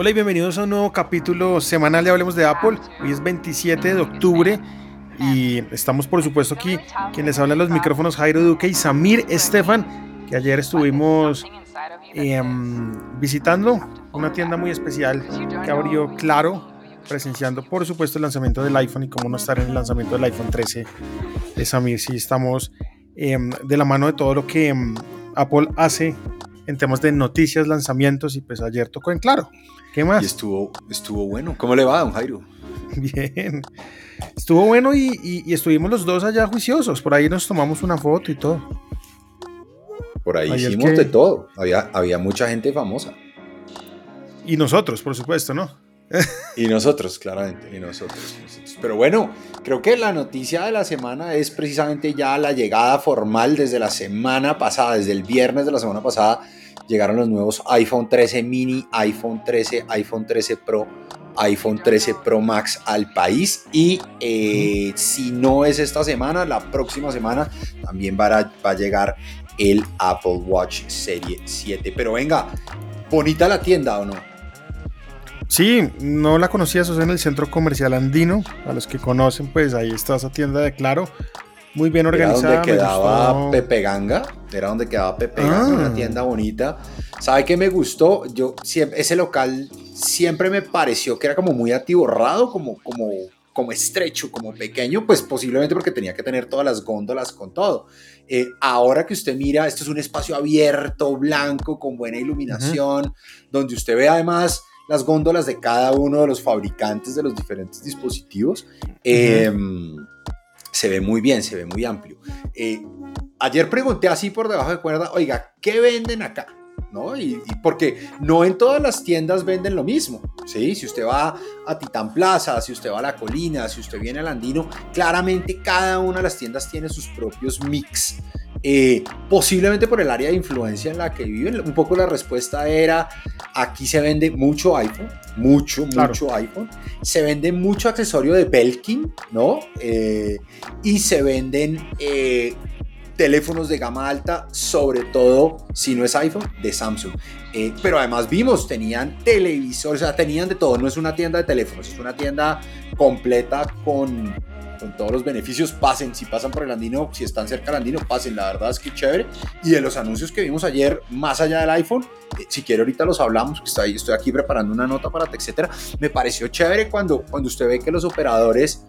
Hola y bienvenidos a un nuevo capítulo semanal de Hablemos de Apple. Hoy es 27 de octubre y estamos por supuesto aquí quienes hablan los micrófonos Jairo Duque y Samir Estefan, que ayer estuvimos em, visitando una tienda muy especial que abrió Claro, presenciando por supuesto el lanzamiento del iPhone y cómo no estar en el lanzamiento del iPhone 13 de Samir si estamos em, de la mano de todo lo que em, Apple hace en temas de noticias, lanzamientos y pues ayer tocó en Claro. ¿Qué más? Y estuvo, estuvo bueno. ¿Cómo le va, don Jairo? Bien. Estuvo bueno y, estuvimos los dos allá juiciosos. Por ahí nos tomamos una foto y todo. Por ahí hicimos de todo. Había, había mucha gente famosa. Y nosotros, por supuesto, ¿no? y nosotros, claramente. Y nosotros, Pero bueno, creo que la noticia de la semana es precisamente ya la llegada formal desde la semana pasada, desde el viernes de la semana pasada llegaron los nuevos iPhone 13 mini, iPhone 13, iPhone 13 Pro, iPhone 13 Pro Max al país y eh, si no es esta semana, la próxima semana también va a, va a llegar el Apple Watch Serie 7. Pero venga, bonita la tienda o no? Sí, no la conocía, eso es en el centro comercial andino. A los que conocen, pues ahí está esa tienda de Claro muy bien organizada. Era donde quedaba Pepe Ganga, era donde quedaba Pepe Ganga, una ah. tienda bonita. ¿Sabe qué me gustó? Yo siempre, ese local siempre me pareció que era como muy atiborrado, como, como, como estrecho, como pequeño, pues posiblemente porque tenía que tener todas las góndolas con todo. Eh, ahora que usted mira, esto es un espacio abierto, blanco, con buena iluminación, donde usted ve además las góndolas de cada uno de los fabricantes de los diferentes dispositivos se ve muy bien, se ve muy amplio. Eh, ayer pregunté así por debajo de cuerda, oiga, ¿qué venden acá? ¿No? Y, porque no en todas las tiendas venden lo mismo, ¿sí? Si usted va a Titán Plaza, si usted va a La Colina, si usted viene al Andino, claramente cada una de las tiendas tiene sus propios mix eh, posiblemente por el área de influencia en la que viven. Un poco la respuesta era, aquí se vende mucho iPhone, mucho, mucho iPhone. Se vende mucho accesorio de Belkin, ¿no? Eh, y se venden eh, teléfonos de gama alta, sobre todo, si no es iPhone, de Samsung. pero además vimos, tenían televisores, o sea, tenían de todo. No es una tienda de teléfonos, es una tienda completa con con todos los beneficios, pasen, si pasan por el Andino, si están cerca del Andino, pasen, la verdad es que chévere. Y de los anuncios que vimos ayer, más allá del iPhone, eh, si quiere ahorita los hablamos, que estoy, aquí preparando una nota para etcétera, me pareció chévere cuando, cuando usted ve que los operadores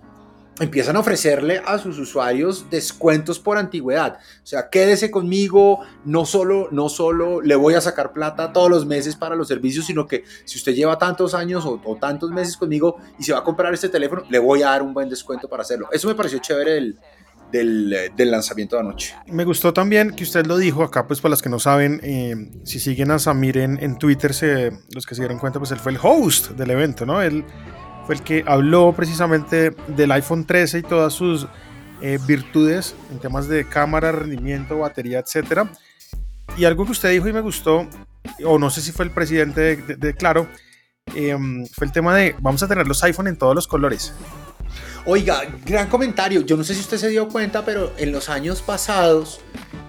empiezan a ofrecerle a sus usuarios descuentos por antigüedad. O sea, quédese conmigo, no solo, no solo le voy a sacar plata todos los meses para los servicios, sino que si usted lleva tantos años o, tantos meses conmigo y se va a comprar este teléfono, le voy a dar un buen descuento para hacerlo. Eso me pareció chévere del, del, lanzamiento de anoche. Me gustó también que usted lo dijo acá, pues para los que no saben, eh, si siguen a Samir en, en Twitter, se, los que se dieron cuenta, pues él fue el host del evento, ¿no? Él fue el que habló precisamente del iPhone 13 y todas sus eh, virtudes en temas de cámara, rendimiento, batería, etc. Y algo que usted dijo y me gustó, o no sé si fue el presidente de, Claro, em, fue el tema de vamos a tener los iPhone en todos los colores. Oiga, gran comentario. Yo no sé si usted se dio cuenta, pero en los años pasados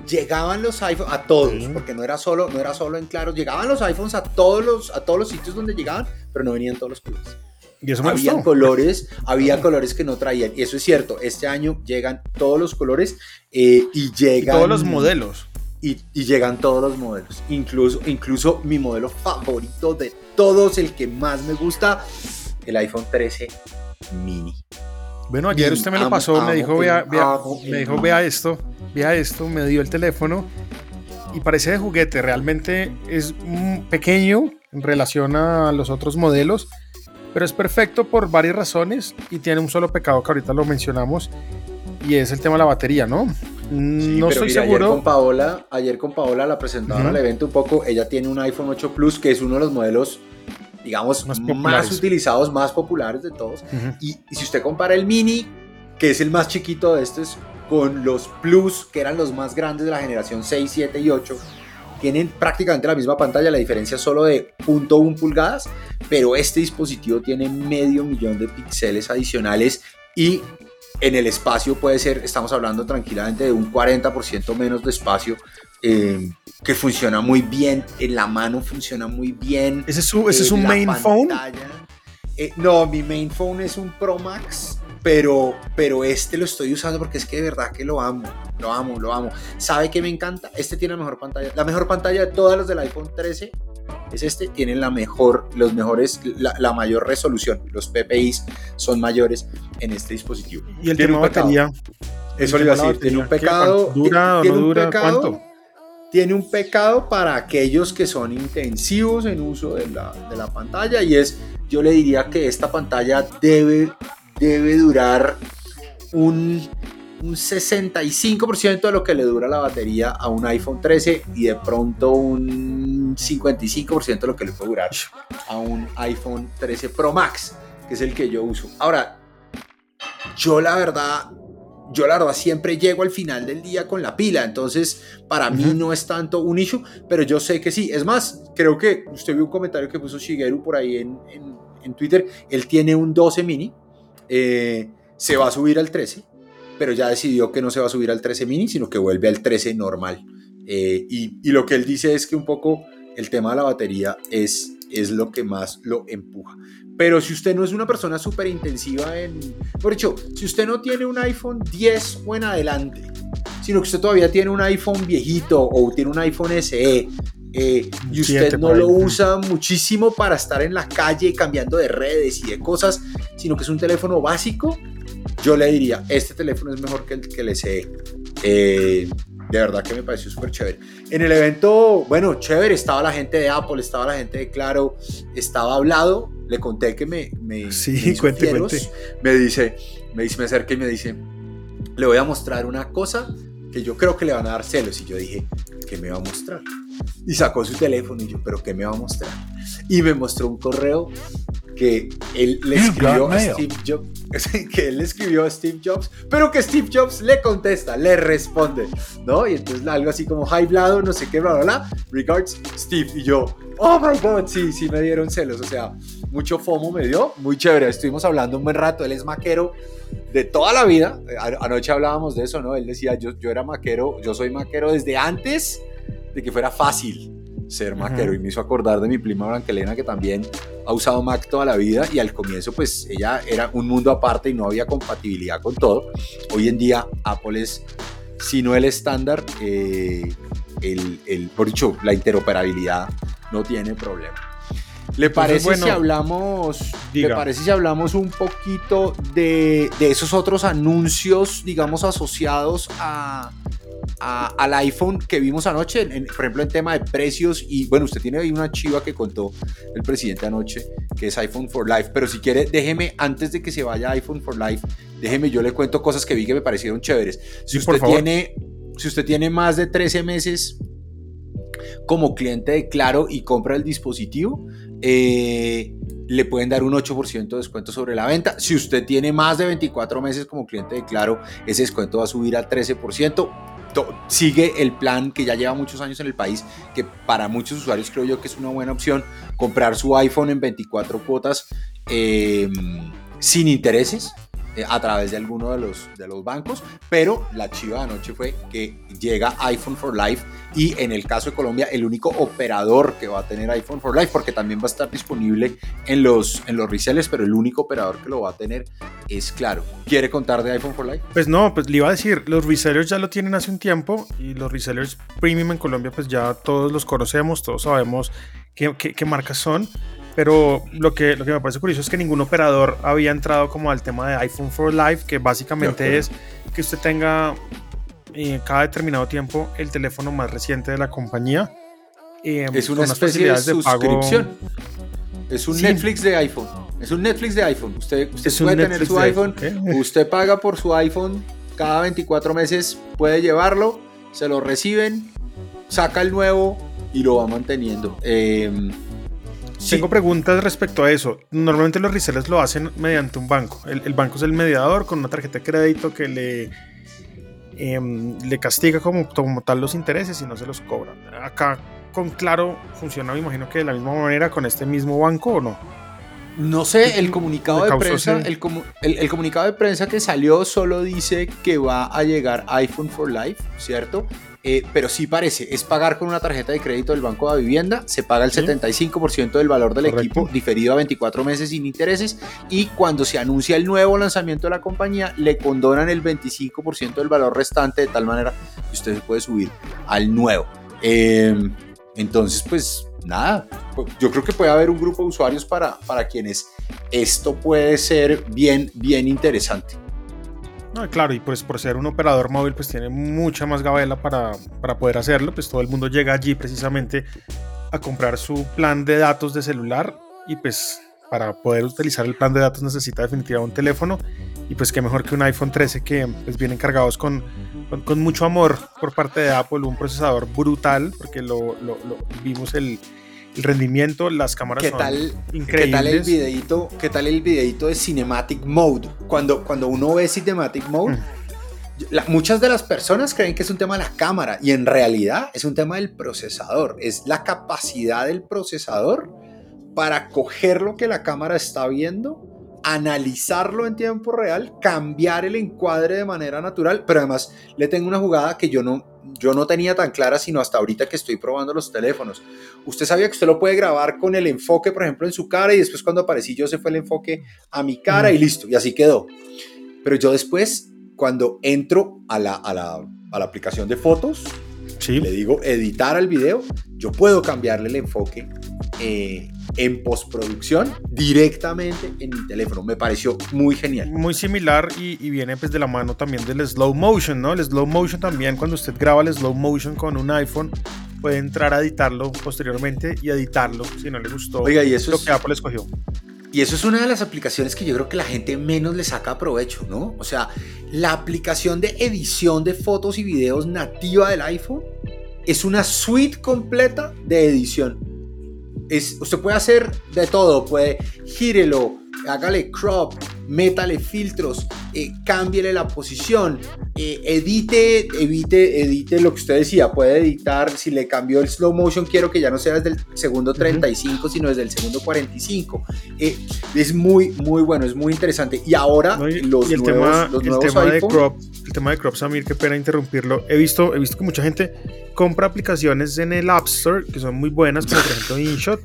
llegaban los iPhones a todos, porque no era solo, no era solo en Claro, llegaban los iPhones a todos los, a todos los sitios donde llegaban, pero no venían todos los colores. Y eso me había colores, había colores que no traían. Y eso es cierto, este año llegan todos los colores eh, y llegan... todos los modelos. Y, llegan todos los modelos. Incluso, incluso mi modelo favorito de todos, el que más me gusta, el iPhone 13 mini. Bueno, ayer usted me lo pasó, me dijo, vea, vea, me dijo, vea esto, vea esto, me dio el teléfono y parece de juguete, realmente es pequeño en relación a los otros modelos, pero es perfecto por varias razones y tiene un solo pecado que ahorita lo mencionamos y es el tema de la batería, ¿no? no estoy seguro. Ayer con Paola, ayer con Paola la presentaron al evento un poco. Ella tiene un iPhone 8 Plus que es uno de los modelos digamos, más, utilizados, más populares de todos. y, si usted compara el mini, que es el más chiquito de estos, con los Plus, que eran los más grandes de la generación 6, 7 y 8, tienen prácticamente la misma pantalla, la diferencia es solo de 0.1 pulgadas, pero este dispositivo tiene medio millón de píxeles adicionales y en el espacio puede ser, estamos hablando tranquilamente de un 40% menos de espacio eh, que funciona muy bien, en la mano funciona muy bien. ¿Ese es, su, ese es un main phone? Eh, no, mi main phone es un Pro Max, pero, pero este lo estoy usando porque es que de verdad que lo amo, lo amo, lo amo. ¿Sabe qué me encanta? Este tiene la mejor pantalla, la mejor pantalla de todas las del iPhone 13 es este, tiene la mejor, los mejores, la, mayor resolución. Los PPIs son mayores en este dispositivo. Y el tema batería. Eso le iba a decir, tiene un pecado. ¿Dura o no dura? ¿Cuánto? Tiene un pecado para aquellos que son intensivos en uso de la, de la pantalla y es, yo le diría que esta pantalla debe, debe durar un un 65% de lo que le dura la batería a un iPhone 13 y de pronto un 55% de lo que le puede durar a un iPhone 13 Pro Max, que es el que yo uso. Ahora, yo la verdad, yo la verdad siempre llego al final del día con la pila, entonces para mí no es tanto un issue, pero yo sé que sí. Es más, creo que usted vio un comentario que puso Shigeru por ahí en, en, Twitter, él tiene un 12 mini, eh, se va a subir al 13 pero ya decidió que no se va a subir al 13 mini, sino que vuelve al 13 normal. Eh, y, lo que él dice es que un poco el tema de la batería es, es lo que más lo empuja. Pero si usted no es una persona súper intensiva en... Por hecho, si usted no tiene un iPhone 10 o en adelante, sino que usted todavía tiene un iPhone viejito o tiene un iPhone SE, eh, y usted no lo usa muchísimo para estar en la calle cambiando de redes y de cosas, sino que es un teléfono básico, yo le diría, este teléfono es mejor que el que le sé. Eh, de verdad que me pareció súper chévere. En el evento, bueno, chévere, estaba la gente de Apple, estaba la gente de Claro, estaba hablado, le conté que me... me sí, cuente, Me dice, me dice, me acerca y me dice, le voy a mostrar una cosa que yo creo que le van a dar celos. Y yo dije, ¿qué me va a mostrar? Y sacó su teléfono y yo, ¿pero qué me va a mostrar? Y me mostró un correo que él le escribió a Steve Jobs, que él le escribió a Steve Jobs, pero que Steve Jobs le contesta, le responde, ¿no? Y entonces algo así como hi blado, no sé qué, bla, bla, bla, regards Steve, y yo, oh my god, sí, sí me dieron celos, o sea, mucho FOMO me dio, muy chévere, estuvimos hablando un buen rato, él es maquero de toda la vida, anoche hablábamos de eso, ¿no? Él decía, yo, yo era maquero, yo soy maquero desde antes de que fuera fácil, ser maquero y me hizo acordar de mi prima Branquelena que también ha usado Mac toda la vida y al comienzo pues ella era un mundo aparte y no había compatibilidad con todo. Hoy en día Apple es, si no el estándar, eh, el, el, por dicho, la interoperabilidad no tiene problema. ¿Le parece, si hablamos, ¿Le parece si hablamos un poquito de, de esos otros anuncios, digamos, asociados a, al iPhone que vimos anoche, por ejemplo, en tema de precios. Y bueno, usted tiene ahí una chiva que contó el presidente anoche, que es iPhone for Life. Pero si quiere, déjeme, antes de que se vaya iPhone for Life, déjeme, yo le cuento cosas que vi que me parecieron chéveres. Si usted tiene, si usted tiene más de 13 meses como cliente de Claro y compra el dispositivo, eh, le pueden dar un 8% de descuento sobre la venta. Si usted tiene más de 24 meses como cliente de Claro, ese descuento va a subir al 13% sigue el plan que ya lleva muchos años en el país, que para muchos usuarios creo yo que es una buena opción, comprar su iPhone en 24 cuotas em, sin intereses eh, a través de alguno de los, de los bancos, pero la chiva de anoche fue que llega iPhone for Life y en el caso de Colombia el único operador que va a tener iPhone for Life, porque también va a estar disponible en los, en los resellers, pero el único operador que lo va a tener es claro. ¿Quiere contar de iPhone for Life? Pues no, pues le iba a decir, los resellers ya lo tienen hace un tiempo y los resellers premium en Colombia pues ya todos los conocemos, todos sabemos qué, marcas son. Pero lo que, lo que me parece curioso es que ningún operador había entrado como al tema de iPhone for Life, que básicamente es que usted tenga eh, cada determinado tiempo el teléfono más reciente de la compañía. Eh, es una especie de suscripción. Es un Netflix de iPhone. Es un Netflix de iPhone. Usted, usted puede tener su iPhone. Usted paga por su iPhone cada 24 meses. Puede llevarlo. Se lo reciben. Saca el nuevo y lo va manteniendo. Eh, tengo preguntas respecto a eso. Normalmente los resellers lo hacen mediante un banco. El, banco es el mediador con una tarjeta de crédito que le, em, le castiga como, como tal los intereses y no se los cobra. Acá con Claro funciona, me imagino que de la misma manera con este mismo banco o no. No sé, el comunicado de prensa, el, el, comunicado de prensa que salió solo dice que va a llegar iPhone for Life, ¿cierto? Eh, pero sí parece, es pagar con una tarjeta de crédito del Banco de Vivienda, se paga el 75% del valor del equipo diferido a 24 meses sin intereses y cuando se anuncia el nuevo lanzamiento de la compañía le condonan el 25% del valor restante de tal manera que usted se puede subir al nuevo. Em, entonces, pues nada, yo creo que puede haber un grupo de usuarios para, para quienes esto puede ser bien, bien interesante claro, y pues por ser un operador móvil, pues tiene mucha más gabela para, para poder hacerlo. Pues todo el mundo llega allí precisamente a comprar su plan de datos de celular y pues para poder utilizar el plan de datos necesita definitivamente un teléfono y pues qué mejor que un iPhone 13 que pues vienen cargados con, con, mucho amor por parte de Apple, un procesador brutal porque lo, lo vimos el, el rendimiento, las cámaras ¿Qué son tal, increíbles. ¿Qué tal el videito, qué tal el videito de Cinematic Mode? Cuando, cuando uno ve Cinematic Mode, mm. muchas de las personas creen que es un tema de la cámara y en realidad es un tema del procesador. Es la capacidad del procesador para coger lo que la cámara está viendo analizarlo en tiempo real, cambiar el encuadre de manera natural, pero además le tengo una jugada que yo no, yo no tenía tan clara sino hasta ahorita que estoy probando los teléfonos. Usted sabía que usted lo puede grabar con el enfoque, por ejemplo, en su cara y después cuando aparecí yo se fue el enfoque a mi cara y listo, y así quedó. Pero yo después, cuando entro a la, a la, a la aplicación de fotos, sí. le digo editar al video, yo puedo cambiarle el enfoque. Eh, en postproducción directamente en mi teléfono. Me pareció muy genial. Muy similar y, viene pues de la mano también del slow motion, ¿no? El slow motion también, cuando usted graba el slow motion con un iPhone, puede entrar a editarlo posteriormente y editarlo si no le gustó Oiga, y eso lo que Apple escogió. Y eso es una de las aplicaciones que yo creo que la gente menos le saca provecho, ¿no? O sea, la aplicación de edición de fotos y videos nativa del iPhone es una suite completa de edición usted puede hacer de todo, puede gírelo, hágale crop, métale filtros, eh, cámbiele la posición, eh, edite, evite, edite lo que usted decía, puede editar, si le cambió el slow motion, quiero que ya no sea desde el segundo 35, sino desde el segundo 45. Eh, es muy, muy bueno, es muy interesante. Y ahora los, el nuevos, tema, los el tema de crop, el tema de crop, Samir, qué pena interrumpirlo. He visto, he visto que mucha gente compra aplicaciones en el App Store que son muy buenas, como por ejemplo InShot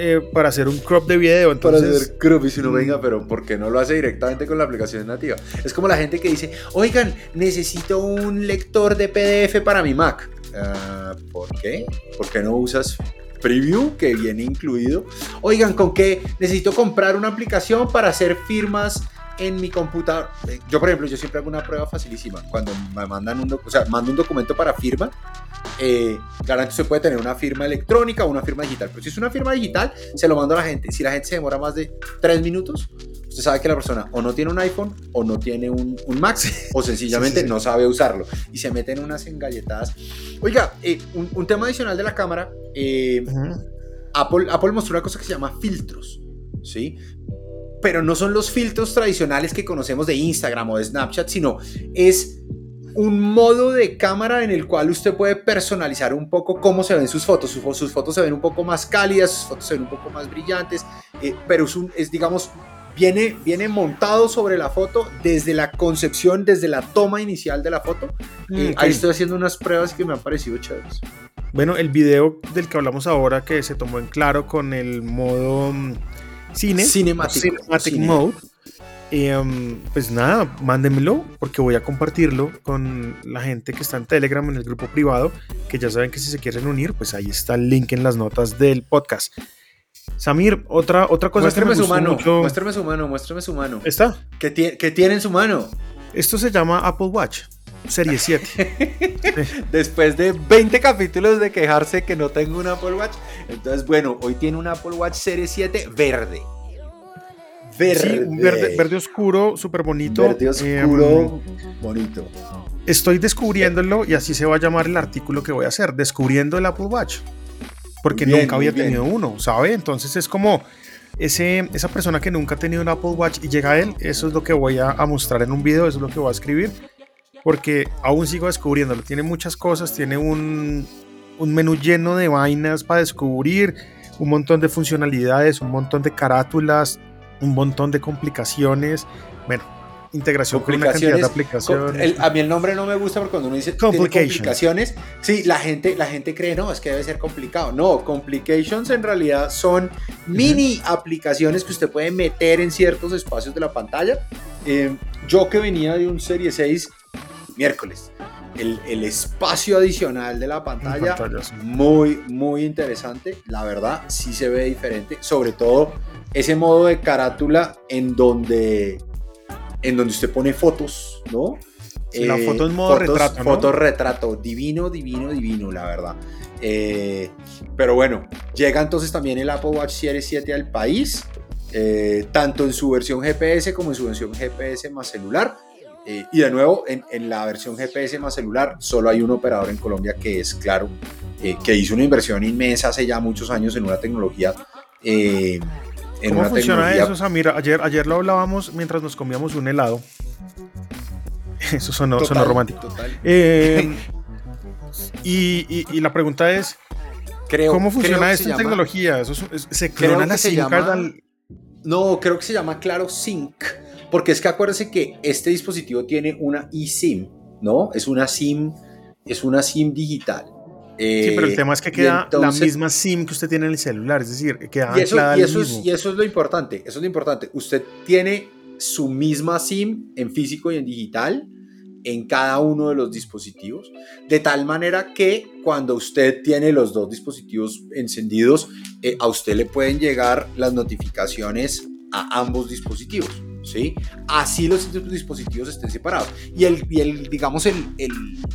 eh, para hacer un crop de video. Entonces... Para hacer crop y si no venga, pero ¿por qué no lo hace directamente con la aplicación nativa? Es como la gente que dice, oigan, necesito un lector de PDF para mi Mac. Ah, ¿Por qué? ¿Por qué no usas Preview que viene incluido? Oigan, ¿con qué necesito comprar una aplicación para hacer firmas? En mi computador, eh, yo por ejemplo, yo siempre hago una prueba facilísima. Cuando me mandan un, o sea, mando un documento para firma, eh, claramente se puede tener una firma electrónica o una firma digital. Pero si es una firma digital, se lo mando a la gente. Si la gente se demora más de tres minutos, usted sabe que la persona o no tiene un iPhone o no tiene un, un Mac o sencillamente no sabe usarlo y se meten unas engalletadas. Oiga, eh, un, tema adicional de la cámara, eh, Apple, Apple mostró una cosa que se llama filtros. ¿sí? Pero no son los filtros tradicionales que conocemos de Instagram o de Snapchat, sino es un modo de cámara en el cual usted puede personalizar un poco cómo se ven sus fotos. Sus, fotos se ven un poco más cálidas, sus fotos se ven un poco más brillantes, eh, pero es, un, es, digamos, viene, viene montado sobre la foto desde la concepción, desde la toma inicial de la foto. Eh, ahí estoy haciendo unas pruebas que me han parecido chéveres. Bueno, el video del que hablamos ahora, que se tomó en claro con el modo mm, cine, Cinematic, Mode. Em, pues nada, mándenmelo porque voy a compartirlo con la gente que está en Telegram en el grupo privado, que ya saben que si se quieren unir, pues ahí está el link en las notas del podcast. Samir, otra, otra cosa muéstrame que me su mano, mucho... muéstrame su mano, muéstrame su mano. ¿Está? ¿Qué, tiene en su mano? Esto se llama Apple Watch. Serie 7. Después de 20 capítulos de quejarse que no tengo un Apple Watch. Entonces, bueno, hoy tiene un Apple Watch Serie 7 verde. Verde. un verde, verde oscuro, súper bonito. Verde oscuro, bonito. Estoy descubriéndolo y así se va a llamar el artículo que voy a hacer, descubriendo el Apple Watch. Porque nunca había tenido uno, ¿sabe? Entonces es como ese, esa persona que nunca ha tenido un Apple Watch y llega a él, eso es lo que voy a, a mostrar en un video, eso es lo que voy a escribir porque aún sigo descubriéndolo. Tiene muchas cosas, tiene un, un menú lleno de vainas para descubrir, un montón de funcionalidades, un montón de carátulas, un montón de complicaciones. Bueno, integración con una cantidad de aplicaciones. a mí el nombre no me gusta porque cuando uno dice complicaciones, sí, la gente, la gente cree, no, es que debe ser complicado. No, complications en realidad son mini aplicaciones que usted puede meter en ciertos espacios de la pantalla. Eh, yo que venía de un Serie 6 miércoles, el, el, espacio adicional de la pantalla, muy, muy interesante. La verdad, sí se ve diferente. Sobre todo ese modo de carátula en donde en donde usted pone fotos, ¿no? la eh, foto en modo retrato. Fotos retrato, divino, divino, divino, la verdad. Eh, pero bueno, llega entonces también el Apple Watch Series 7 al país, eh, tanto en su versión GPS como en su versión GPS más celular. Y de nuevo, en, en, la versión GPS más celular, solo hay un operador en Colombia que es claro, que hizo una inversión inmensa hace ya muchos años en una tecnología ¿Cómo funciona eso, Samira? Ayer, ayer lo hablábamos mientras nos comíamos un helado. Eso sonó, romántico. Eh, y, la pregunta es, creo, ¿cómo funciona esta tecnología? ¿Se clona la SIM No, creo que se llama Claro Sync, porque es que acuérdese que este dispositivo tiene una eSIM, ¿no? Es una SIM, es una SIM digital sí, pero el tema es que queda la misma SIM que usted tiene en el celular, es decir, queda y eso, y eso, es, y eso es lo importante, eso es lo importante. Usted tiene su misma SIM en físico y en digital en cada uno de los dispositivos, de tal manera que cuando usted tiene los dos dispositivos encendidos, eh, a usted le pueden llegar las notificaciones a ambos dispositivos. ¿Sí? Así los dispositivos estén separados. Y el, el digamos, el,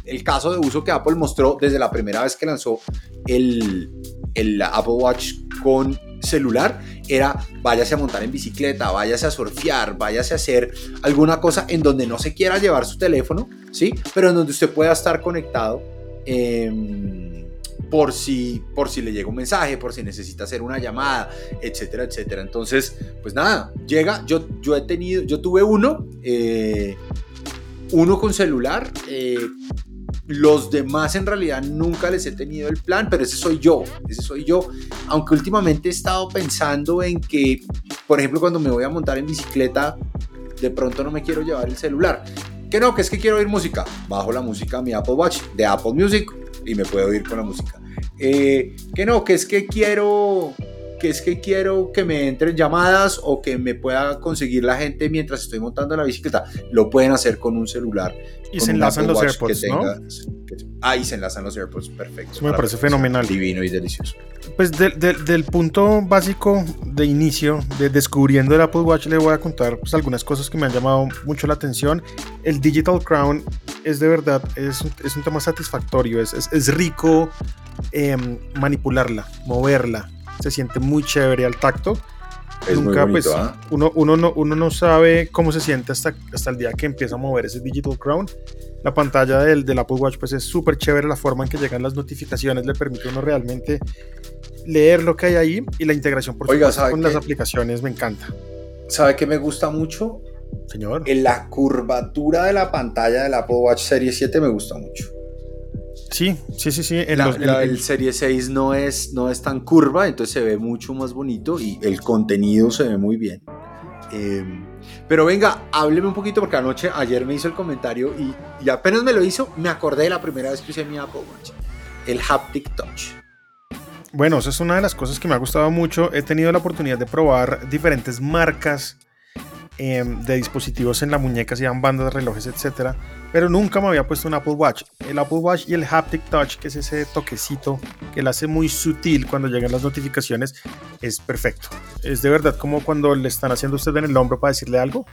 el, caso de uso que Apple mostró desde la primera vez que lanzó el, el Apple Watch con celular era váyase a montar en bicicleta, váyase a surfear, váyase a hacer alguna cosa en donde no se quiera llevar su teléfono, ¿sí? Pero en donde usted pueda estar conectado. Eh, por si, por si le llega un mensaje, por si necesita hacer una llamada, etcétera, etcétera. Entonces, pues nada, llega, yo, yo he tenido, yo tuve uno, eh, uno con celular, eh, los demás en realidad nunca les he tenido el plan, pero ese soy yo, ese soy yo. Aunque últimamente he estado pensando en que, por ejemplo, cuando me voy a montar en bicicleta, de pronto no me quiero llevar el celular. Que no, que es que quiero oír música. Bajo la música a mi Apple Watch de Apple Music y me puedo oír con la música. Eh, que no, que es que quiero que es que quiero que me entren llamadas o que me pueda conseguir la gente mientras estoy montando la bicicleta. Lo pueden hacer con un celular. Y se enlazan los AirPods, ¿no? ah, y se enlazan los AirPods, perfecto. Eso me parece fenomenal. Divino y delicioso. Pues del punto básico de inicio, de descubriendo el Apple Watch, le voy a contar pues, algunas cosas que me han llamado mucho la atención. El Digital Crown es de verdad, es, es un tema satisfactorio, es, es, rico em, manipularla, moverla, se siente muy chévere al tacto. Es Nunca, pues, ¿ah? uno, uno, no, uno no sabe cómo se siente hasta, hasta el día que empieza a mover ese Digital Crown. La pantalla del, del Apple Watch pues es súper chévere, la forma en que llegan las notificaciones le permite a uno realmente leer lo que hay ahí y la integración por Oiga, con las aplicaciones me encanta. ¿Sabe qué me gusta mucho? Señor. En la curvatura de la pantalla del Apple Watch Serie 7 me gusta mucho. Sí, sí, sí, sí. el Serie 6 no es, no es tan curva, entonces se ve mucho más bonito y el contenido se ve muy bien. Em, pero venga, hábleme un poquito porque anoche, ayer me hizo el comentario y, y, apenas me lo hizo, me acordé de la primera vez que usé mi Apple Watch, el Haptic Touch. Bueno, esa es una de las cosas que me ha gustado mucho. He tenido la oportunidad de probar diferentes marcas Em, de dispositivos en la muñeca, sean bandas, relojes, etcétera, pero nunca me había puesto un Apple Watch. El Apple Watch y el Haptic Touch, que es ese toquecito que lo hace muy sutil cuando llegan las notificaciones, es perfecto. Es de verdad como cuando le están haciendo usted en el hombro para decirle algo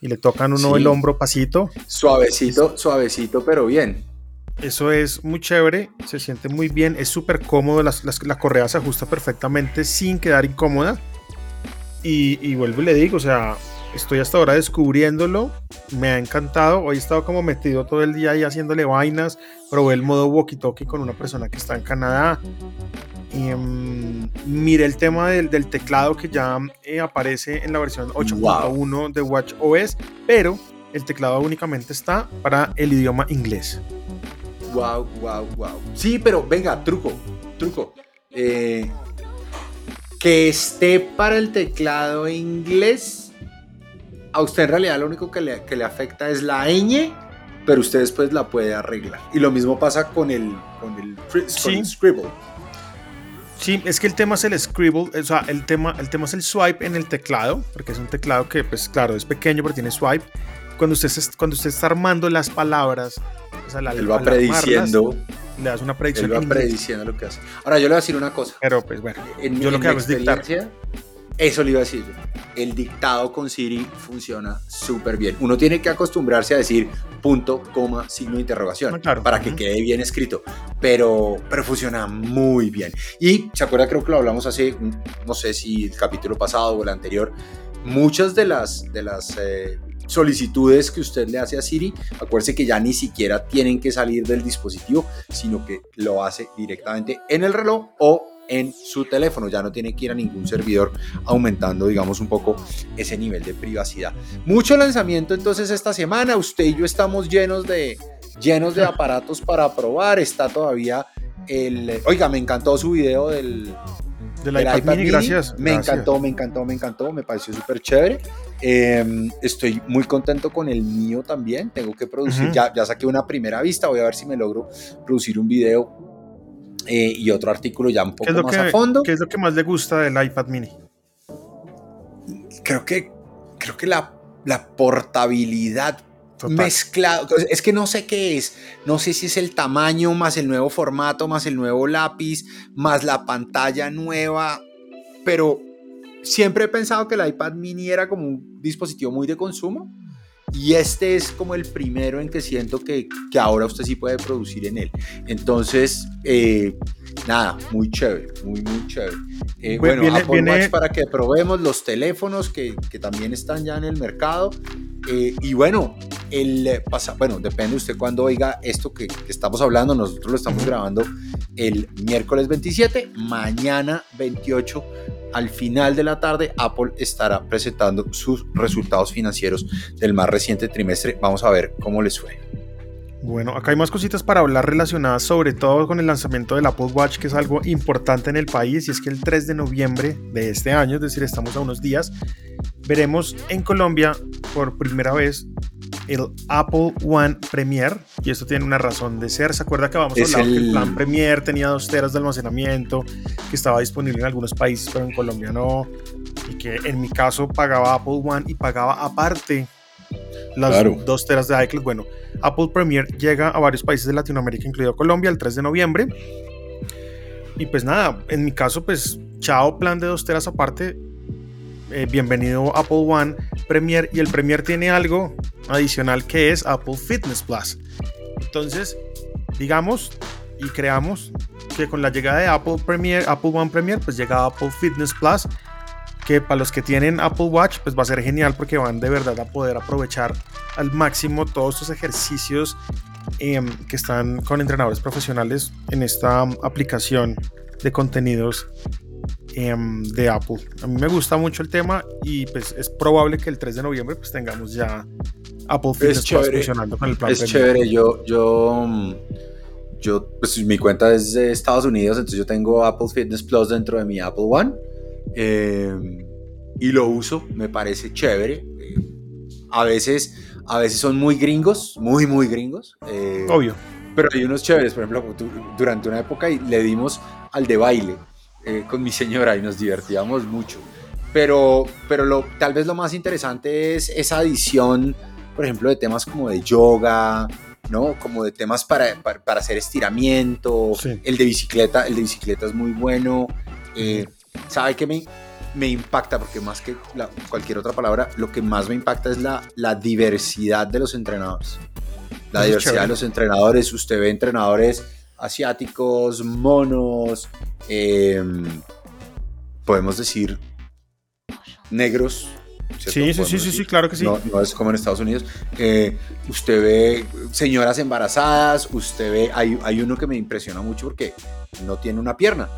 y le tocan uno el hombro pasito. Suavecito, suavecito, pero bien. Eso es muy chévere, se siente muy bien, es súper cómodo, la correa se ajusta perfectamente sin quedar incómoda. Y, y, vuelvo y le digo, o sea, estoy hasta ahora descubriéndolo, me ha encantado, hoy he estado como metido todo el día ahí haciéndole vainas, probé el modo walkie-talkie con una persona que está en Canadá, y, um, miré el tema del, del teclado que ya eh, aparece en la versión 8.1 de Watch OS, pero el teclado únicamente está para el idioma inglés. Wow, wow, wow. Sí, pero venga, truco, truco. Eh, que esté para el teclado inglés a usted en realidad lo único que le, que le afecta es la ñ, pero usted después la puede arreglar. Y lo mismo pasa con el, con el, con el scribble. Sí, es que el tema es el scribble, o sea, el tema, el tema es el swipe en el teclado, porque es un teclado que, pues claro, es pequeño, pero tiene swipe. Cuando usted, cuando usted está armando las palabras, o sea, la, él va prediciendo. Le das una predicción. Él va prediciendo lo que hace. Ahora, yo le voy a decir una cosa. Pero, pues bueno, yo lo que hago es dictar. Eso le iba a decir El dictado con Siri funciona súper bien. Uno tiene que acostumbrarse a decir punto, coma, signo de interrogación ah, para que quede bien escrito. Pero, pero funciona muy bien. Y se acuerda, creo que lo hablamos hace, no sé si el capítulo pasado o el anterior. Muchas de las, de las eh, solicitudes que usted le hace a Siri, acuérdese que ya ni siquiera tienen que salir del dispositivo, sino que lo hace directamente en el reloj o en su teléfono, ya no tiene que ir a ningún servidor aumentando, digamos, un poco ese nivel de privacidad. Mucho lanzamiento entonces esta semana, usted y yo estamos llenos de, llenos de aparatos para probar, está todavía el... Oiga, me encantó su video del... Del iPad, mini, gracias. Me encantó, me encantó, me encantó, me pareció súper chévere. Em, estoy muy contento con el mío también. Tengo que producir, ya, ya saqué una primera vista. Voy a ver si me logro producir un video eh, y otro artículo ya un poco más a fondo. ¿Qué es lo que más le gusta del iPad mini? Creo que, creo que la, la portabilidad mezclado. Es que no sé qué es. No sé si es el tamaño, más el nuevo formato, más el nuevo lápiz, más la pantalla nueva. Pero siempre he pensado que el iPad mini era como un dispositivo muy de consumo. Y este es como el primero en que siento que, que ahora usted sí puede producir en él. Entonces, eh, nada, muy chévere, muy, muy chévere. Eh, bueno, viene, Apple Watch para que probemos los teléfonos que, que también están ya en el mercado. Eh, y bueno, el pasa, bueno, depende usted cuando oiga esto que, que, estamos hablando. Nosotros lo estamos grabando el miércoles 27, mañana 28 al final de la tarde Apple estará presentando sus resultados financieros del más reciente trimestre. Vamos a ver cómo les fue. Bueno, acá hay más cositas para hablar relacionadas sobre todo con el lanzamiento del Apple Watch, que es algo importante en el país, y es que el 3 de noviembre de este año, es decir, estamos a unos días, veremos en Colombia por primera vez el Apple One Premier, y esto tiene una razón de ser. ¿Se acuerda que vamos a hablar que el plan Premier tenía dos teras de almacenamiento, que estaba disponible en algunos países, pero en Colombia no? Y que en mi caso pagaba Apple One y pagaba aparte las dos teras de iCloud. Bueno, Apple Premier llega a varios países de Latinoamérica, incluido Colombia, el 3 de noviembre. Y pues nada, en mi caso, pues chao, plan de dos teras aparte. Eh, bienvenido Apple One Premier y el Premier tiene algo adicional que es Apple Fitness Plus. Entonces, digamos y creamos que con la llegada de Apple Premier, Apple One Premier, pues llega Apple Fitness Plus, que para los que tienen Apple Watch, pues va a ser genial porque van de verdad a poder aprovechar al máximo todos estos ejercicios em, que están con entrenadores profesionales en esta aplicación de contenidos Em, de Apple. A mí me gusta mucho el tema y pues es probable que el 3 de noviembre pues tengamos ya Apple Fitness funcionando con el plan. Es chévere, yo, yo, mm, yo, pues mi cuenta es de Estados Unidos, entonces yo tengo Apple Fitness Plus dentro de mi Apple One em, y lo uso, me parece chévere. a veces, a veces son muy gringos, muy, muy gringos. Eh, Obvio. Pero hay unos chéveres, por ejemplo, durante una época le dimos al de baile eh, con mi señora y nos divertíamos mucho. Pero, pero lo, tal vez lo más interesante es esa adición, por ejemplo, de temas como de yoga, ¿no? Como de temas para, para, hacer estiramiento, el de bicicleta, el de bicicleta es muy bueno. Eh, ¿Sabe qué me, me impacta? Porque más que cualquier otra palabra, lo que más me impacta es la, la diversidad de los entrenadores. La diversidad de los entrenadores. Usted ve entrenadores asiáticos, monos, em, podemos decir negros. Sí, sí, sí, sí, claro que sí. No, es como en Estados Unidos. Eh, usted ve señoras embarazadas, usted ve, hay, hay uno que me impresiona mucho porque no tiene una pierna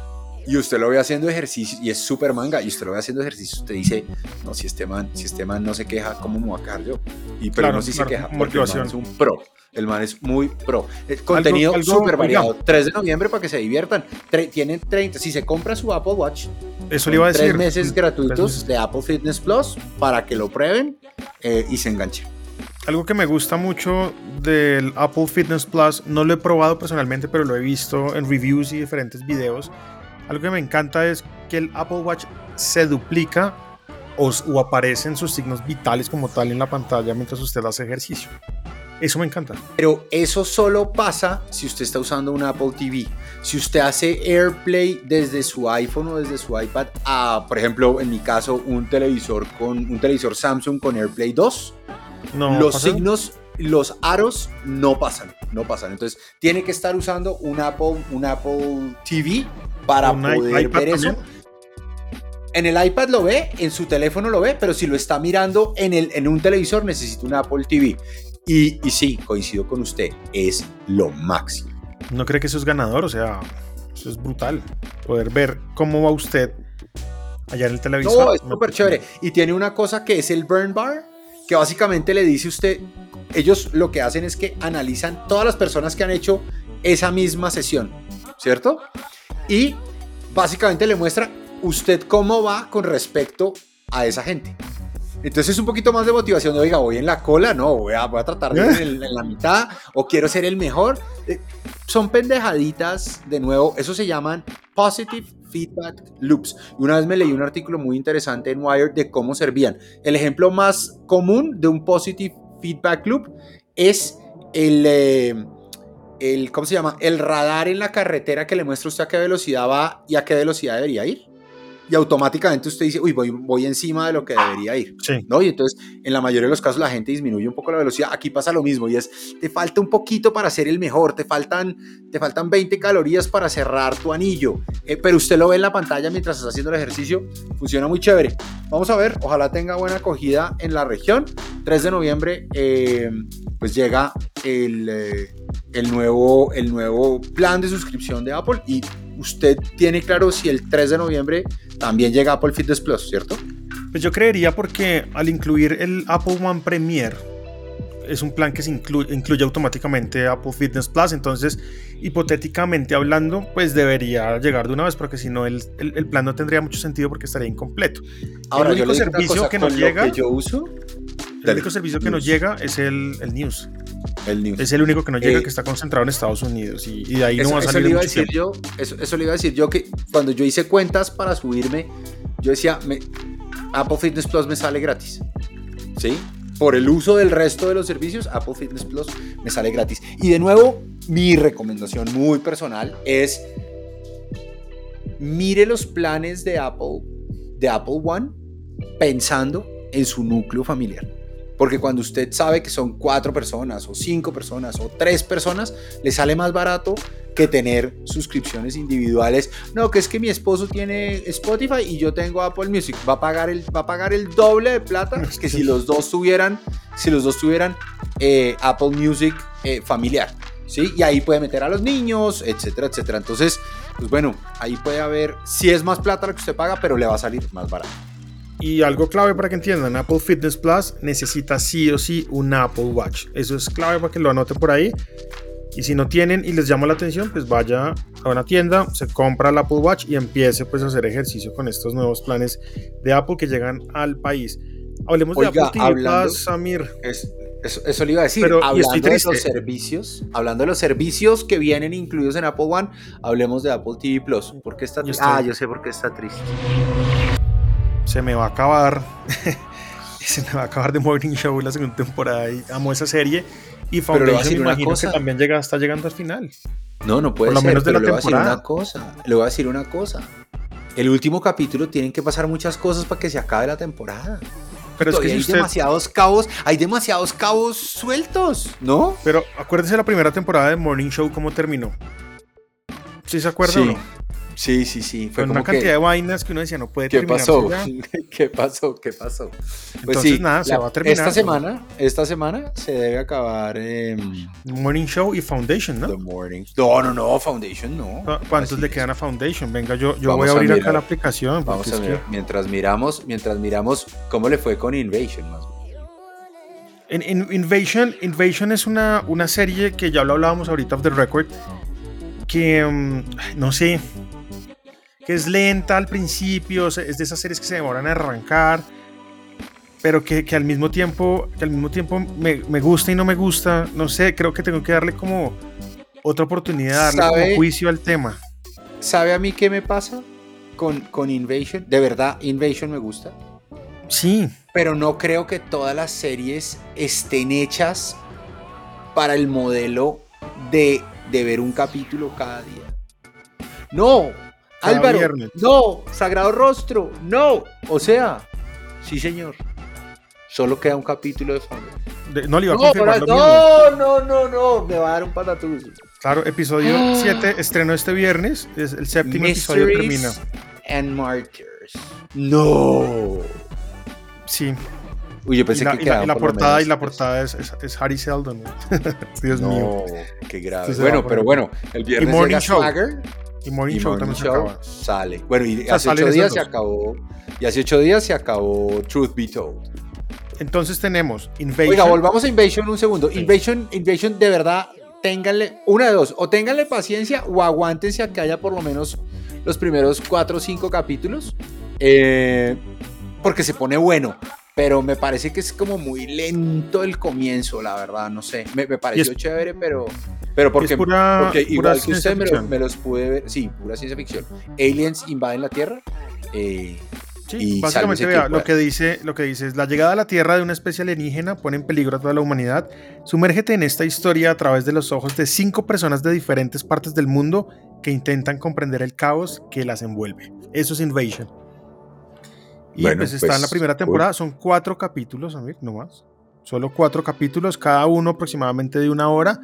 y usted lo ve haciendo ejercicio y es súper manga y usted lo ve haciendo ejercicio, usted dice, no, si este man, si este man no se queja, ¿cómo me voy a quejar yo? Y pero no si se queja, porque el man es un pro. El man es muy pro. El eh, contenido súper variado. 3 de noviembre para que se diviertan. tienen 30. Si se compra su Apple Watch, eso le iba a decir. Tres meses gratuitos de Apple Fitness Plus para que lo prueben. eh, y se enganche. Algo que me gusta mucho del Apple Fitness Plus, no lo he probado personalmente, pero lo he visto en reviews y diferentes videos. Algo que me encanta es que el Apple Watch se duplica o, o aparecen sus signos vitales como tal en la pantalla mientras usted hace ejercicio. Eso me encanta. Pero eso solo pasa si usted está usando un Apple TV. Si usted hace AirPlay desde su iPhone o desde su iPad a, por ejemplo, en mi caso, un televisor con un televisor Samsung con AirPlay 2, no, los signos, los aros no pasan, no pasan. Entonces, tiene que estar usando un Apple, un Apple TV para poder ver eso. En el iPad lo ve, en su teléfono lo ve, pero si lo está mirando en, el, en un televisor necesita un Apple TV. Y, y sí, coincido con usted, es lo máximo. ¿No cree que eso es ganador? O sea, eso es brutal. Poder ver cómo va usted allá en el televisor. No, es súper chévere. Y tiene una cosa que es el Burn Bar, que básicamente le dice usted, ellos lo que hacen es que analizan todas las personas que han hecho esa misma sesión, ¿cierto? Y básicamente le muestra usted cómo va con respecto a esa gente. Entonces es un poquito más de motivación oiga, voy en la cola, no, voy a, voy a tratar de ir en, la mitad, o quiero ser el mejor. Eh, son pendejaditas, de nuevo, eso se llaman positive feedback loops. Y una vez me leí un artículo muy interesante en Wired de cómo servían. El ejemplo más común de un positive feedback loop es el... Eh, el, ¿cómo se llama? El radar en la carretera que le muestra usted a qué velocidad va y a qué velocidad debería ir y automáticamente usted dice, uy, voy, voy encima de lo que debería ir. ¿no? Y entonces, en la mayoría de los casos, la gente disminuye un poco la velocidad. Aquí pasa lo mismo y es, te falta un poquito para ser el mejor, te faltan, te faltan 20 calorías para cerrar tu anillo, eh, pero usted lo ve en la pantalla mientras está haciendo el ejercicio, funciona muy chévere. Vamos a ver, ojalá tenga buena acogida en la región. 3 de noviembre, eh, pues llega el, eh, el, nuevo, el nuevo plan de suscripción de Apple y usted tiene claro si el 3 de noviembre también llega Apple Fitness Plus, ¿cierto? Pues yo creería porque al incluir el Apple One Premier es un plan que se incluye automáticamente Apple Fitness Plus, entonces hipotéticamente hablando, pues debería llegar de una vez, porque si no el, el, plan no tendría mucho sentido porque estaría incompleto. Ahora, el único servicio que nos llega, que yo uso, el único servicio que nos llega es el, el News. El News. Es el único que nos llega eh, que está concentrado en Estados Unidos y, de ahí no va a salir. Eso le iba a decir yo, eso, eso, le iba a decir yo que cuando yo hice cuentas para subirme, yo decía, me, Apple Fitness Plus me sale gratis. ¿Sí? Por el uso del resto de los servicios, Apple Fitness Plus me sale gratis. Y de nuevo, mi recomendación muy personal es mire los planes de Apple, de Apple One, pensando en su núcleo familiar. Porque cuando usted sabe que son cuatro personas o cinco personas o tres personas, le sale más barato que tener suscripciones individuales. No, que es que mi esposo tiene Spotify y yo tengo Apple Music. Va a pagar el, va a pagar el doble de plata que si los dos tuvieran, si los dos tuvieran eh, Apple Music eh, familiar. ¿Sí? Y ahí puede meter a los niños, etcétera, etcétera. Entonces, pues bueno, ahí puede haber, si es más plata lo que usted paga, pero le va a salir más barato. Y algo clave para que entiendan, Apple Fitness Plus necesita sí o sí un Apple Watch. Eso es clave para que lo anoten por ahí. Y si no tienen y les llama la atención, pues vaya a una tienda, se compra el Apple Watch y empiece pues a hacer ejercicio con estos nuevos planes de Apple que llegan al país. Hablemos de Apple TV Plus, Samir. eso, le iba a decir, Pero, hablando de los servicios, hablando de los servicios que vienen incluidos en Apple One, hablemos de Apple TV Plus. ¿Por qué está triste? Ah, yo sé por qué está triste se me va a acabar. se me va a acabar de Morning Show la segunda temporada y amo esa serie. Y Foundation me imagino que también llega, está llegando al final. No, no puede Por lo menos de la le voy a decir una cosa. Le voy a decir una cosa. El último capítulo tienen que pasar muchas cosas para que se acabe la temporada. Pero es que hay demasiados cabos, hay demasiados cabos sueltos, ¿no? Pero acuérdese la primera temporada de Morning Show cómo terminó. ¿Sí se acuerdan o no? Sí, sí, sí. Fue una cantidad de vainas que uno decía, no puede ¿Qué pasó? ¿Qué pasó? ¿Qué pasó? Pues Entonces, nada, se va a terminar. Esta semana, esta semana se debe acabar. Eh, Morning Show y Foundation, ¿no? The Morning. No, no, no, Foundation no. ¿Cuántos le quedan a Foundation? Venga, yo, yo voy a abrir acá la aplicación. Vamos a ver. Mientras miramos, mientras miramos cómo le fue con Invasion, más en, Invasion, Invasion es una, una serie que ya lo hablábamos ahorita of the record, que mm, no sé, que es lenta al principio, es de esas series que se demoran a arrancar. pero que, que al mismo tiempo, que al mismo tiempo me, me gusta y no me gusta. No sé, creo que tengo que darle como otra oportunidad, darle ¿Sabe? como juicio al tema. ¿Sabe a mí qué me pasa con, con Invasion? De verdad, Invasion me gusta. Sí, Pero no creo que todas las series estén hechas para el modelo de, de ver un capítulo cada día. No, Cada Álvaro, viernes. no, Sagrado Rostro, no. O sea, sí señor. Solo queda un capítulo de de- no le iba a No, no, no, no, no, me va a dar un patatús. Claro, episodio Ah. 7 estreno este viernes, es el séptimo episodio termina. And Martyrs. No. Sí, Uy, yo y pensé la, que y la- y portada menos y la portada es, es, es Harry Seldon. Dios no, mío. qué grave. Bueno, pero bueno, el viernes Morning llega Show. Swagger Y Morning y Show Morning también se acaba. sale. Bueno, y sea, hace ocho días se acabó. Y hace ocho días se acabó Truth Be Told. Entonces tenemos Invasion. Oiga, volvamos a Invasion un segundo. Invasion, Invasion, de verdad, ténganle una de dos. O ténganle paciencia o aguántense a que haya por lo menos los primeros cuatro o cinco capítulos. eh, porque se pone bueno. Pero me parece que es como muy lento el comienzo, la verdad, no sé. Me, me pareció es- chévere, pero, pero porque, pura, porque pura igual que ciencia usted me, lo- me los pude ver. Sí, pura ciencia ficción. Aliens invaden la Tierra. eh, Sí, y básicamente vea, lo que dice, lo que dice es la llegada a la Tierra de una especie alienígena pone en peligro a toda la humanidad. Sumérgete en esta historia a través de los ojos de cinco personas de diferentes partes del mundo que intentan comprender el caos que las envuelve. Eso es Invasion. Y Bueno, pues está en la pues, primera temporada, son cuatro capítulos, a ver, no más. Solo cuatro capítulos, cada uno aproximadamente de una hora.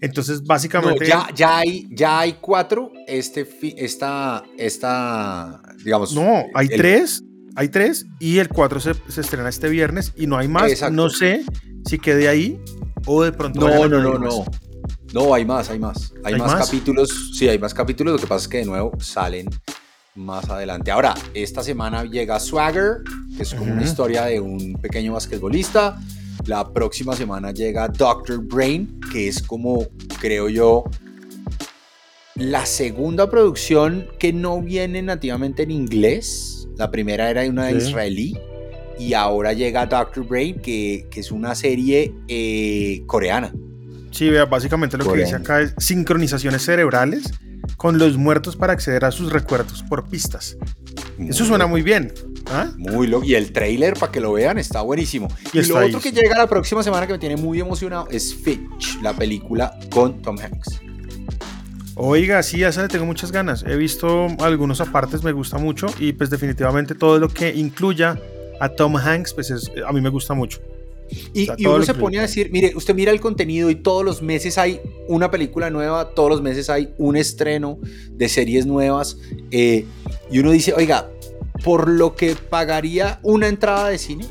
Entonces, No, básicamente, ya, ya, hay, ya hay cuatro. Este, esta, esta, digamos. No, hay el- tres. Hay tres y el cuatro se, se estrena este viernes y no hay más. Exacto. No sé si quede ahí o de pronto. No, no, no, no. No, hay más, hay más. Hay, ¿Hay más, más? capítulos. Sí, hay más capítulos. Lo que pasa es que de nuevo salen más adelante. Ahora, esta semana llega Swagger, que es como una historia de un pequeño basquetbolista. La próxima semana llega Doctor Brain, que es como, creo yo, la segunda producción que no viene nativamente en inglés. La primera era una Sí. israelí. Y ahora llega Doctor Brain, que, que es una serie eh, coreana. Sí, vea, básicamente lo que dice acá es sincronizaciones cerebrales con los muertos para acceder a sus recuerdos por pistas. Eso suena muy bien. ¿ah? Muy loco. Y el trailer, para que lo vean, está buenísimo. Y Y, está lo ahí, otro que llega la próxima semana que me tiene muy emocionado es Fitch, la película con Tom Hanks. Oiga, sí, a esa le tengo muchas ganas. He visto algunos apartes, me gusta mucho y pues definitivamente todo lo que incluya a Tom Hanks, pues es- a mí me gusta mucho. Y, O sea, y uno se pone a decir, mire, usted mira el contenido y todos los meses hay una película nueva, todos los meses hay un estreno de series nuevas. eh, y uno dice, oiga, por lo que pagaría una entrada de cine,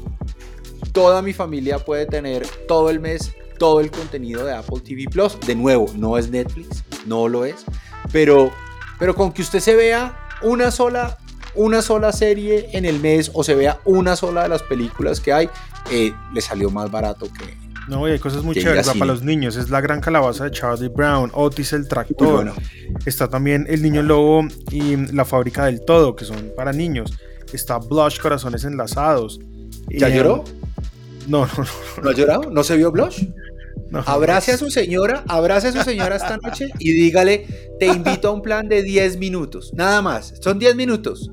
toda mi familia puede tener todo el mes todo el contenido de Apple TV Plus. De nuevo, no es Netflix, no lo es, pero, pero con que usted se vea una sola, una sola serie en el mes o se vea una sola de las películas que hay, eh, le salió más barato que... No, y hay cosas muy chéveres para los niños. Es la gran calabaza de Charlie Brown, Otis el tractor. Bueno. Está también El Niño Lobo y La Fábrica del Todo, que son para niños. Está Blush, Corazones Enlazados. ¿Ya Y, lloró? No, no, no. ¿No ha llorado? ¿No se vio Blush? no. Abrace a su señora, abrace a su señora esta noche y dígale, te invito a un plan de 10 minutos, nada más, son 10 minutos.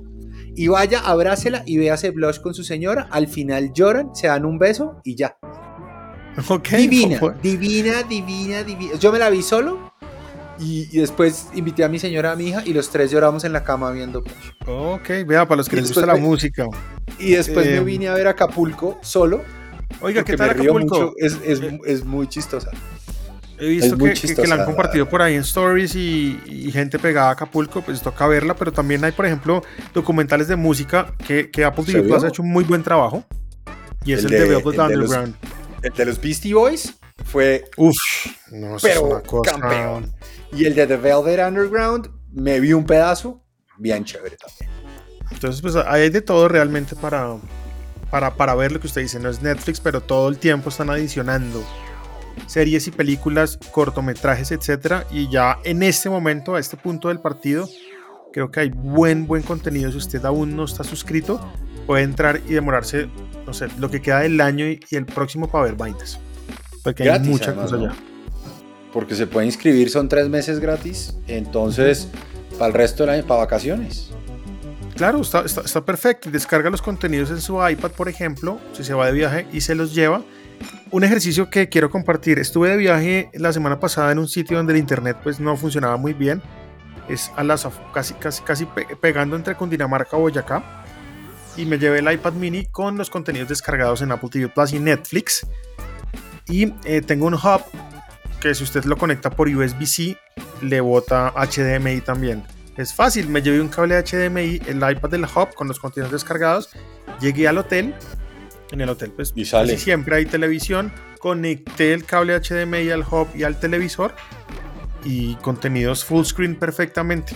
Y vaya, abrácela y véase Blush con su señora, al final lloran, se dan un beso y ya. Divina, divina, divina, divina. Yo me la vi solo y, y después invité a mi señora, a mi hija y los tres lloramos en la cama viendo Blush. Ok, vea, para los que Y les gusta la me- música. Y después Eh, me vine a ver Acapulco solo. Oiga, ¿qué tal Acapulco? Es, es- Eh, es muy chistosa. He visto que, la han compartido por ahí en stories y, y gente pegada a Acapulco, pues toca verla, pero también hay, por ejemplo, documentales de música que, que Apple ¿Se TV Plus ha hecho un muy buen trabajo. Y es El el, de, Velvet el de los- Underground. El de los Beastie Boys fue Uf, no, Pero es una cosa. campeón. Y el de The Velvet Underground, me vi un pedazo, bien chévere también. Entonces, pues hay de todo realmente para, para, para ver lo que usted dice. No es Netflix, pero todo el tiempo están adicionando series y películas, cortometrajes, etcétera. Y ya en este momento, a este punto del partido, creo que hay buen, buen contenido. Si usted aún no está suscrito, puede entrar y demorarse, no sé, lo que queda del año y, el próximo para ver vainas. Porque hay mucha cosa ya. Porque se puede inscribir, son tres meses gratis, entonces para el resto del año, para vacaciones. Claro, está, está, está perfecto. Descarga los contenidos en su iPad, por ejemplo, si se va de viaje y se los lleva. Un ejercicio que quiero compartir. Estuve de viaje la semana pasada en un sitio donde el internet pues no funcionaba muy bien. Es a casi, casi, casi pegando entre Cundinamarca y Boyacá. Y me llevé el iPad mini con los contenidos descargados en Apple TV Plus y Netflix. Y eh, tengo un hub que si usted lo conecta por USB-C le bota HDMI también. Es fácil, me llevé un cable HDMI, el iPad del hub con los contenidos descargados, llegué al hotel, en el hotel pues y sale. siempre hay televisión, conecté el cable HDMI al hub y al televisor y contenidos full screen perfectamente.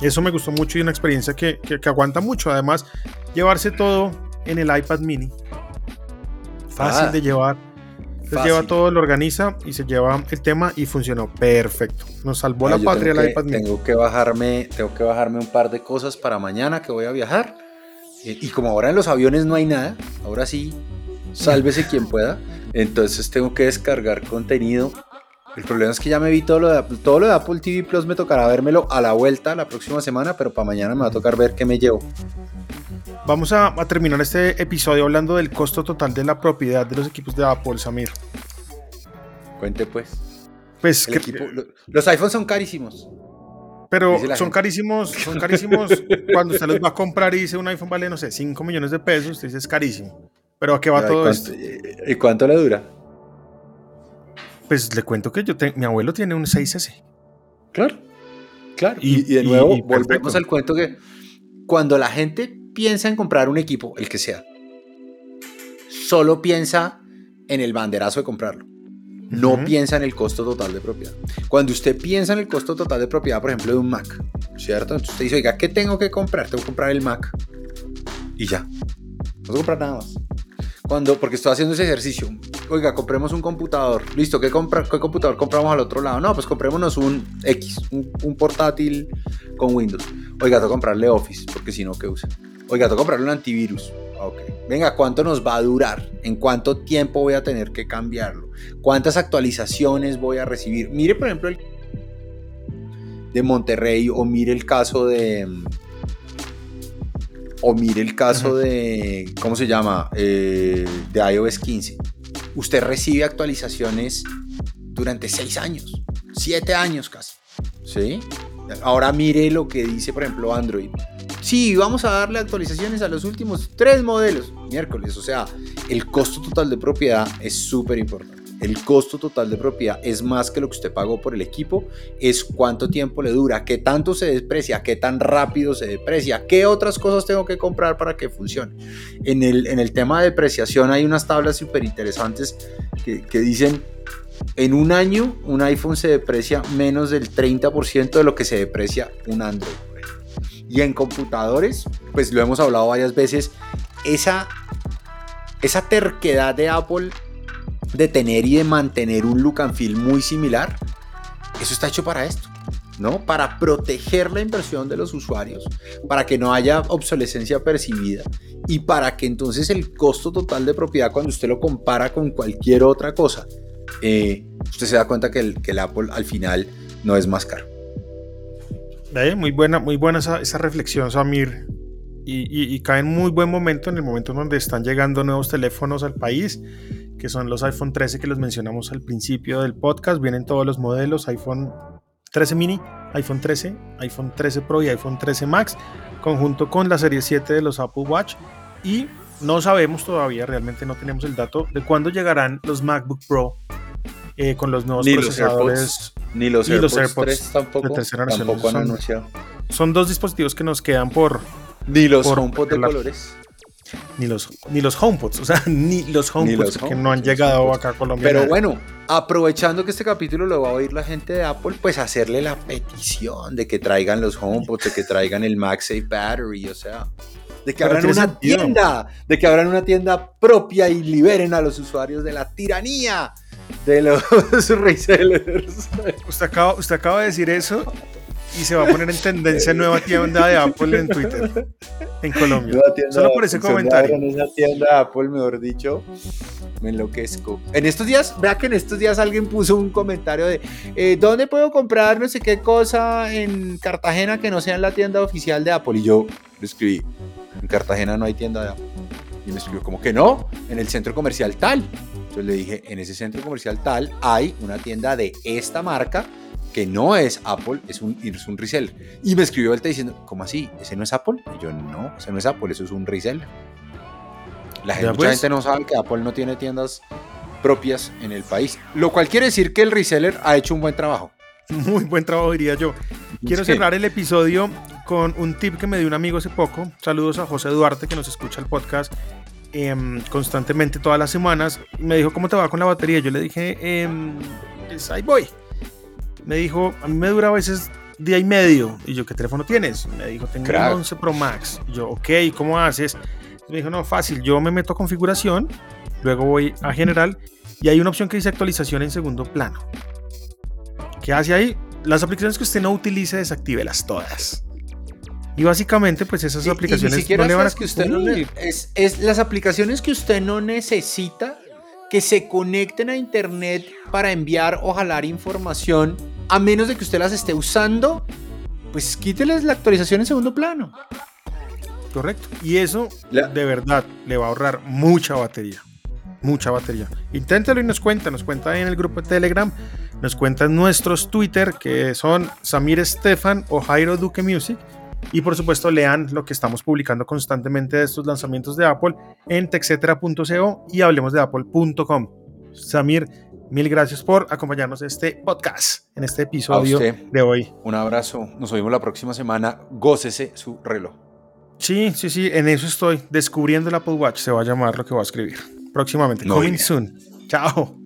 Eso me gustó mucho y una experiencia que, que, aguanta mucho. Además, llevarse todo en el iPad mini. Fácil ah. de llevar se lleva todo, lo organiza y se lleva el tema y funcionó perfecto. Nos salvó la patria la iPad Tengo que bajarme, tengo que bajarme un par de cosas para mañana que voy a viajar. Y, como ahora en los aviones no hay nada, ahora sí, sálvese quien pueda. Entonces tengo que descargar contenido. El problema es que ya me vi todo lo de Apple, todo lo de Apple TV Plus me tocará vérmelo a la vuelta la próxima semana, pero para mañana me va a tocar ver qué me llevo. Vamos a, terminar este episodio hablando del costo total de la propiedad de los equipos de Apple, Samir. Cuente pues. Pues los iPhones son carísimos. Pero son carísimos, son carísimos cuando usted los va a comprar y dice un iPhone vale, no sé, 5 millones de pesos, usted dice es carísimo. Pero ¿a qué va todo esto? ¿Y cuánto le dura? Pues le cuento que yo mi abuelo tiene un 6S. Claro, claro. Y, de nuevo, volvemos al cuento que cuando la gente piensa en comprar un equipo, el que sea, solo piensa en el banderazo de comprarlo. No piensa en el costo total de propiedad. Cuando usted piensa en el costo total de propiedad, por ejemplo, de un Mac, ¿cierto? Entonces usted dice, oiga, ¿qué tengo que comprar? Tengo que comprar el Mac. Y ya. No tengo que comprar nada más. Cuando, porque estoy haciendo ese ejercicio. Oiga, compremos un computador. Listo, ¿qué, compra, qué computador compramos al otro lado? No, pues comprémonos un X, un, un portátil con Windows. Oiga, tengo que comprarle Office, porque si no, ¿qué usa? Oiga, tengo que comprarle un antivirus. Ok. Venga, ¿cuánto nos va a durar? ¿En cuánto tiempo voy a tener que cambiarlo? ¿Cuántas actualizaciones voy a recibir? Mire, por ejemplo, el de Monterrey o mire el caso de... O mire el caso de... ¿Cómo se llama? Eh, de iOS 15. Usted recibe actualizaciones durante seis años, siete años casi. ¿Sí? Ahora mire lo que dice, por ejemplo, Android. Sí, vamos a darle actualizaciones a los últimos tres modelos. Miércoles, o sea, el costo total de propiedad es súper importante. El costo total de propiedad es más que lo que usted pagó por el equipo, es cuánto tiempo le dura, qué tanto se desprecia, qué tan rápido se deprecia, qué otras cosas tengo que comprar para que funcione. En el, en el tema de depreciación hay unas tablas súper interesantes que, que dicen en un año un iPhone se deprecia menos del 30% de lo que se deprecia un Android. Y en computadores, pues lo hemos hablado varias veces, esa, esa terquedad de Apple de tener y de mantener un look and feel muy similar, eso está hecho para esto. ¿no? Para proteger la inversión de los usuarios, para que no haya obsolescencia percibida y para que entonces el costo total de propiedad cuando usted lo compara con cualquier otra cosa, eh, usted se da cuenta que el, que el Apple al final no es más caro. Muy buena, muy buena esa, esa reflexión, Samir. Y, y, cae en muy buen momento, en el momento en donde están llegando nuevos teléfonos al país, que son los iPhone 13 que los mencionamos al principio del podcast. Vienen todos los modelos, iPhone 13 mini, iPhone 13, iPhone 13 Pro y iPhone 13 Max, conjunto con la serie 7 de los Apple Watch. Y no sabemos todavía, realmente no tenemos el dato de cuándo llegarán los MacBook Pro eh, con los nuevos procesadores. ni los, AirPods, tampoco, tampoco han anunciado. Son dos dispositivos que nos quedan por. Ni los HomePod de colores. Ni los, ni los HomePods, o sea, ni los HomePods que no han llegado acá a Colombia. Pero bueno, aprovechando que este capítulo lo va a oír la gente de Apple, pues hacerle la petición de que traigan los HomePods, de que traigan el MagSafe Battery, o sea, de que abran una tienda, de que abran una tienda propia y liberen a los usuarios de la tiranía de los resellers. Usted acaba, usted acaba de decir eso y se va a poner en tendencia nueva tienda de Apple en Twitter en Colombia. Solo por ese comentario. En esa tienda de Apple, mejor dicho, me enloquezco. En estos días, vea que en estos días alguien puso un comentario de eh, ¿dónde puedo comprar no sé qué cosa en Cartagena que no sea en la tienda oficial de Apple? Y yo le escribí, en Cartagena no hay tienda de Apple. Y me escribió, como que no? En el centro comercial tal. Entonces le dije, en ese centro comercial tal hay una tienda de esta marca que no es Apple, es un, es un reseller. Y me escribió él diciendo, ¿cómo así? ¿Ese no es Apple? Y yo, no, ese no es Apple, eso es un reseller. La gente, mucha pues. gente no sabe que Apple no tiene tiendas propias en el país, lo cual quiere decir que el reseller ha hecho un buen trabajo. Muy buen trabajo, diría yo. Quiero cerrar el episodio con un tip que me dio un amigo hace poco. Saludos a José Duarte, que nos escucha el podcast em, constantemente todas las semanas. Me dijo, ¿cómo te va con la batería? Yo le dije, eh, pues ahí voy me dijo, a mí me dura a veces día y medio. Y yo, ¿qué teléfono tienes? Me dijo, tengo un 11 Pro Max. Y yo, ok, ¿cómo haces? me dijo, no, fácil, yo me meto a configuración, luego voy a general y hay una opción que dice actualización en segundo plano. ¿Qué hace ahí? Las aplicaciones que usted no utilice, desactívelas todas. Y básicamente, pues esas aplicaciones no le van a... que usted no es, es las aplicaciones que usted no necesita que se conecten a internet para enviar o jalar información, a menos de que usted las esté usando, pues quíteles la actualización en segundo plano. Correcto. Y eso de verdad le va a ahorrar mucha batería. Mucha batería. Inténtelo y nos cuenta. Nos cuenta en el grupo de Telegram. Nos cuenta en nuestros Twitter, que son Samir Estefan o Jairo Duque Music. Y por supuesto, lean lo que estamos publicando constantemente de estos lanzamientos de Apple en texetera.co y hablemos de apple.com. Samir, mil gracias por acompañarnos en este podcast, en este episodio de hoy. Un abrazo, nos vemos la próxima semana. Gócese su reloj. Sí, sí, sí, en eso estoy. Descubriendo el Apple Watch se va a llamar lo que voy a escribir próximamente. Coming soon. Chao.